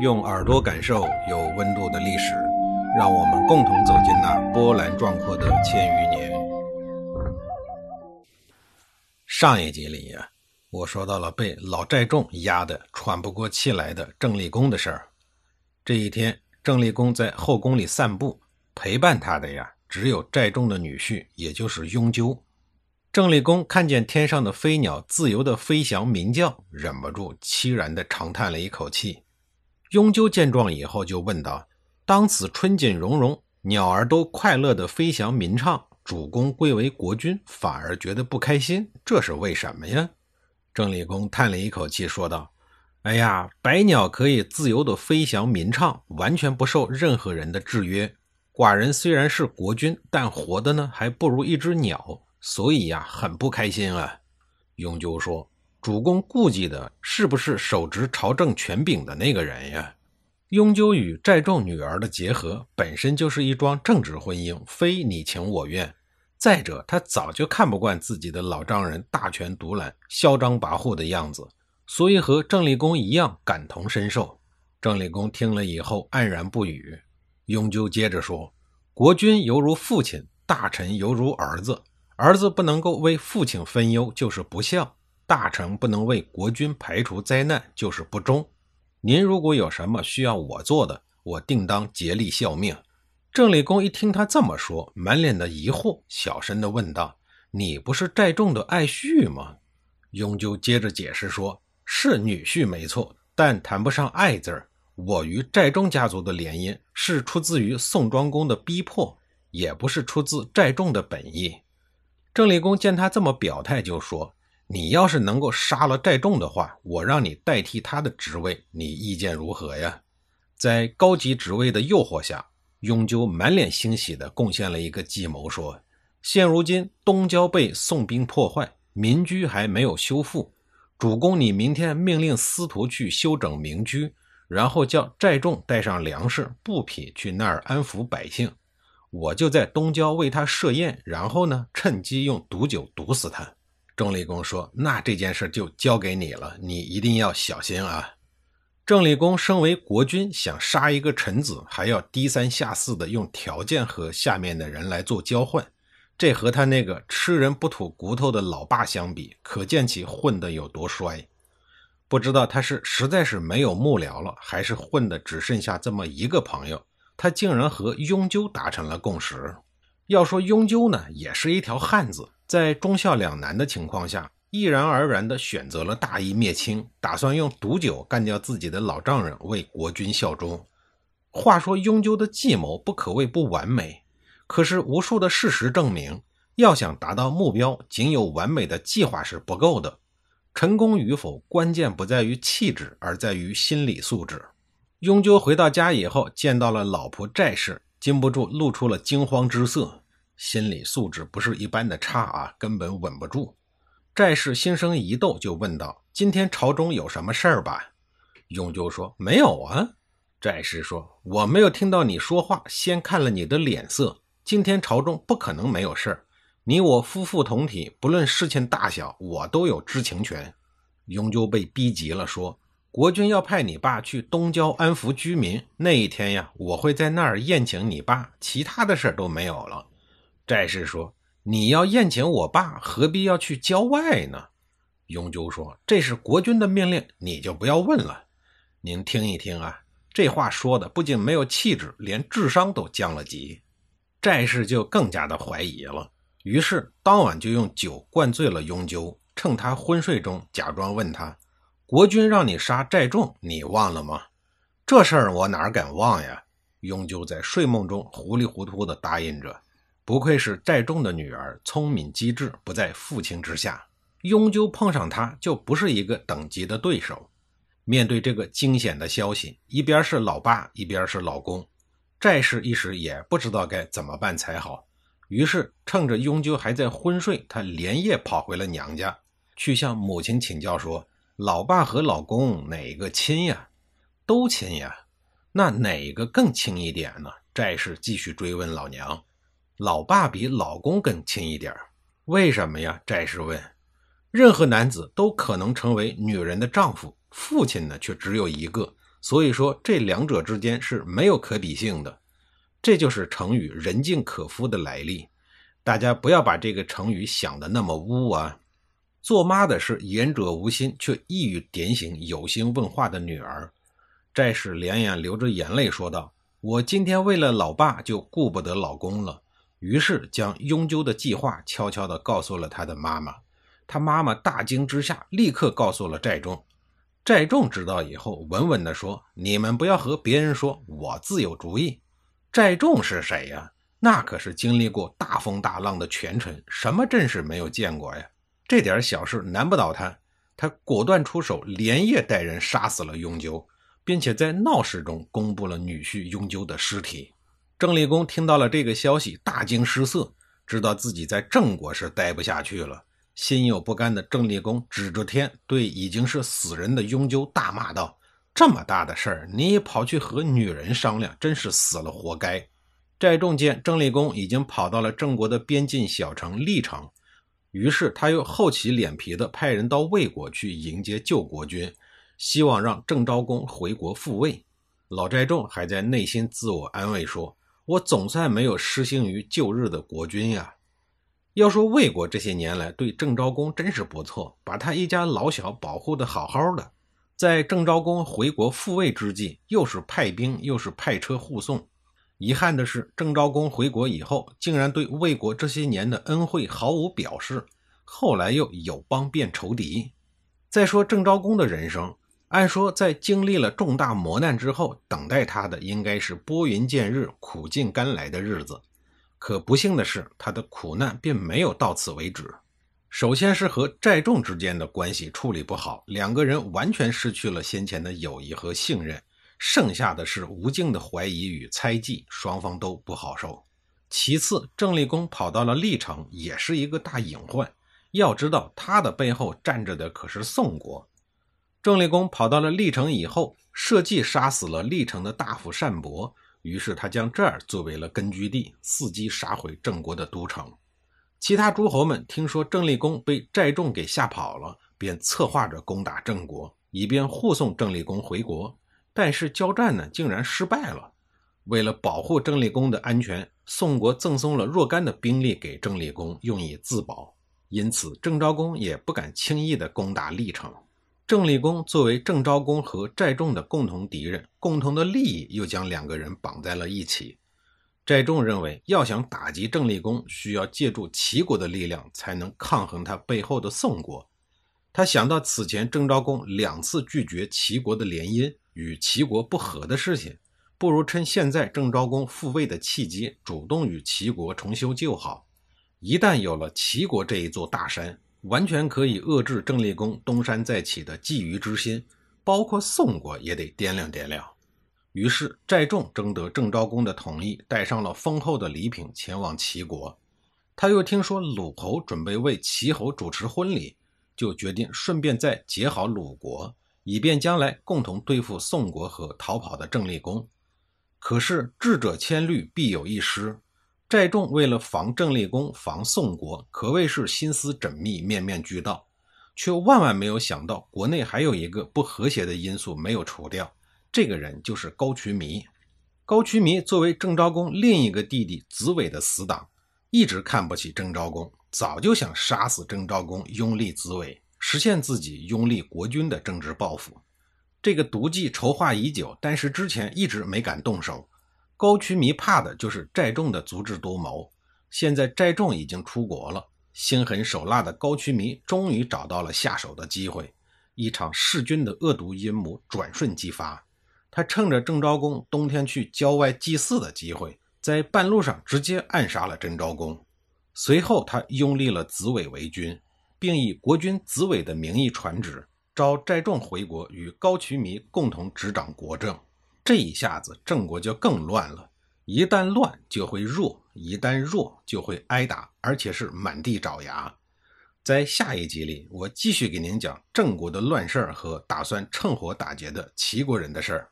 用耳朵感受有温度的历史，让我们共同走进那波澜壮阔的千余年。上一集里呀，我说到了被老寨众压得喘不过气来的郑立功的事儿。这一天，郑立功在后宫里散步，陪伴他的呀，只有寨众的女婿，也就是雍纠。郑立功看见天上的飞鸟自由地飞翔鸣叫，忍不住凄然地长叹了一口气。雍纠见状以后，就问道：“当此春景融融，鸟儿都快乐地飞翔鸣唱，主公贵为国君，反而觉得不开心，这是为什么呀？”郑立功叹了一口气，说道：“哎呀，百鸟可以自由地飞翔鸣唱，完全不受任何人的制约。寡人虽然是国君，但活的呢，还不如一只鸟，所以呀，很不开心啊。”雍纠说。主公顾忌的是不是手执朝政权柄的那个人呀？雍纠与寨众女儿的结合本身就是一桩政治婚姻，非你情我愿。再者，他早就看不惯自己的老丈人大权独揽、嚣张跋扈的样子，所以和郑立功一样感同身受。郑立功听了以后黯然不语。雍纠接着说：“国君犹如父亲，大臣犹如儿子，儿子不能够为父亲分忧，就是不孝。”大臣不能为国君排除灾难，就是不忠。您如果有什么需要我做的，我定当竭力效命。郑立功一听他这么说，满脸的疑惑，小声的问道：“你不是寨众的爱婿吗？”雍纠接着解释说：“是女婿没错，但谈不上爱字儿。我与寨众家族的联姻是出自于宋庄公的逼迫，也不是出自寨众的本意。”郑立功见他这么表态，就说。你要是能够杀了寨众的话，我让你代替他的职位，你意见如何呀？在高级职位的诱惑下，雍纠满脸欣喜地贡献了一个计谋，说：现如今东郊被宋兵破坏，民居还没有修复，主公你明天命令司徒去修整民居，然后叫寨众带上粮食、布匹去那儿安抚百姓，我就在东郊为他设宴，然后呢，趁机用毒酒毒死他。郑立功说：“那这件事就交给你了，你一定要小心啊！”郑立功身为国君，想杀一个臣子，还要低三下四的用条件和下面的人来做交换，这和他那个吃人不吐骨头的老爸相比，可见其混得有多衰。不知道他是实在是没有幕僚了，还是混的只剩下这么一个朋友，他竟然和雍纠达成了共识。要说雍纠呢，也是一条汉子。在忠孝两难的情况下，毅然而然地选择了大义灭亲，打算用毒酒干掉自己的老丈人，为国君效忠。话说雍纠的计谋不可谓不完美，可是无数的事实证明，要想达到目标，仅有完美的计划是不够的。成功与否，关键不在于气质，而在于心理素质。雍纠回到家以后，见到了老婆债氏，禁不住露出了惊慌之色。心理素质不是一般的差啊，根本稳不住。寨氏心生疑窦，就问道：“今天朝中有什么事儿吧？”雍纠说：“没有啊。”寨氏说：“我没有听到你说话，先看了你的脸色。今天朝中不可能没有事儿。你我夫妇同体，不论事情大小，我都有知情权。”雍纠被逼急了，说：“国君要派你爸去东郊安抚居民，那一天呀，我会在那儿宴请你爸，其他的事都没有了。”寨士说：“你要宴请我爸，何必要去郊外呢？”雍纠说：“这是国君的命令，你就不要问了。您听一听啊，这话说的不仅没有气质，连智商都降了级。”寨士就更加的怀疑了，于是当晚就用酒灌醉了雍纠，趁他昏睡中，假装问他：“国君让你杀寨众，你忘了吗？”这事儿我哪敢忘呀？雍就在睡梦中糊里糊涂地答应着。不愧是寨众的女儿，聪明机智，不在父亲之下。雍纠碰上他就不是一个等级的对手。面对这个惊险的消息，一边是老爸，一边是老公，寨氏一时也不知道该怎么办才好。于是趁着雍鸠还在昏睡，他连夜跑回了娘家，去向母亲请教说：“老爸和老公哪个亲呀？都亲呀，那哪个更亲一点呢？”债氏继续追问老娘。老爸比老公更亲一点为什么呀？寨士问。任何男子都可能成为女人的丈夫，父亲呢却只有一个，所以说这两者之间是没有可比性的。这就是成语“人尽可夫”的来历。大家不要把这个成语想的那么污啊！做妈的是言者无心，却一语点醒有心问话的女儿。寨士连眼流着眼泪说道：“我今天为了老爸，就顾不得老公了。”于是将永久的计划悄悄地告诉了他的妈妈。他妈妈大惊之下，立刻告诉了寨众。寨众知道以后，稳稳地说：“你们不要和别人说，我自有主意。”寨众是谁呀？那可是经历过大风大浪的权臣，什么阵势没有见过呀？这点小事难不倒他，他果断出手，连夜带人杀死了雍纠，并且在闹市中公布了女婿雍纠的尸体。郑立功听到了这个消息，大惊失色，知道自己在郑国是待不下去了。心有不甘的郑立功指着天，对已经是死人的雍纠大骂道：“这么大的事儿，你跑去和女人商量，真是死了活该！”寨众见郑立功已经跑到了郑国的边境小城历城，于是他又厚起脸皮的派人到魏国去迎接救国军，希望让郑昭公回国复位。老寨众还在内心自我安慰说。我总算没有失信于旧日的国君呀。要说魏国这些年来对郑昭公真是不错，把他一家老小保护的好好的。在郑昭公回国复位之际，又是派兵又是派车护送。遗憾的是，郑昭公回国以后，竟然对魏国这些年的恩惠毫无表示，后来又友邦变仇敌。再说郑昭公的人生。按说，在经历了重大磨难之后，等待他的应该是拨云见日、苦尽甘来的日子。可不幸的是，他的苦难并没有到此为止。首先是和寨众之间的关系处理不好，两个人完全失去了先前的友谊和信任，剩下的是无尽的怀疑与猜忌，双方都不好受。其次，郑立功跑到了历城，也是一个大隐患。要知道，他的背后站着的可是宋国。郑立功跑到了历城以后，设计杀死了历城的大夫单伯，于是他将这儿作为了根据地，伺机杀回郑国的都城。其他诸侯们听说郑立功被寨众给吓跑了，便策划着攻打郑国，以便护送郑立功回国。但是交战呢，竟然失败了。为了保护郑立功的安全，宋国赠送了若干的兵力给郑立功，用以自保。因此，郑昭公也不敢轻易的攻打历城。郑立功作为郑昭公和寨众的共同敌人，共同的利益又将两个人绑在了一起。寨众认为，要想打击郑立功，需要借助齐国的力量，才能抗衡他背后的宋国。他想到此前郑昭公两次拒绝齐国的联姻，与齐国不和的事情，不如趁现在郑昭公复位的契机，主动与齐国重修旧好。一旦有了齐国这一座大山，完全可以遏制郑立功东山再起的觊觎之心，包括宋国也得掂量掂量。于是寨众征得郑昭公的同意，带上了丰厚的礼品前往齐国。他又听说鲁侯准备为齐侯主持婚礼，就决定顺便再结好鲁国，以便将来共同对付宋国和逃跑的郑立功。可是智者千虑，必有一失。寨众为了防郑立功、防宋国，可谓是心思缜密、面面俱到，却万万没有想到，国内还有一个不和谐的因素没有除掉。这个人就是高渠弥。高渠弥作为郑昭公另一个弟弟子伟的死党，一直看不起郑昭公，早就想杀死郑昭公，拥立子伟，实现自己拥立国君的政治抱负。这个毒计筹划已久，但是之前一直没敢动手。高渠弥怕的就是寨众的足智多谋。现在寨众已经出国了，心狠手辣的高渠弥终于找到了下手的机会。一场弑君的恶毒阴谋转瞬即发。他趁着郑昭公冬天去郊外祭祀的机会，在半路上直接暗杀了郑昭公。随后，他拥立了子伟为君，并以国君子伟的名义传旨，召寨众回国，与高渠弥共同执掌国政。这一下子，郑国就更乱了。一旦乱，就会弱；一旦弱，就会挨打，而且是满地找牙。在下一集里，我继续给您讲郑国的乱事儿和打算趁火打劫的齐国人的事儿。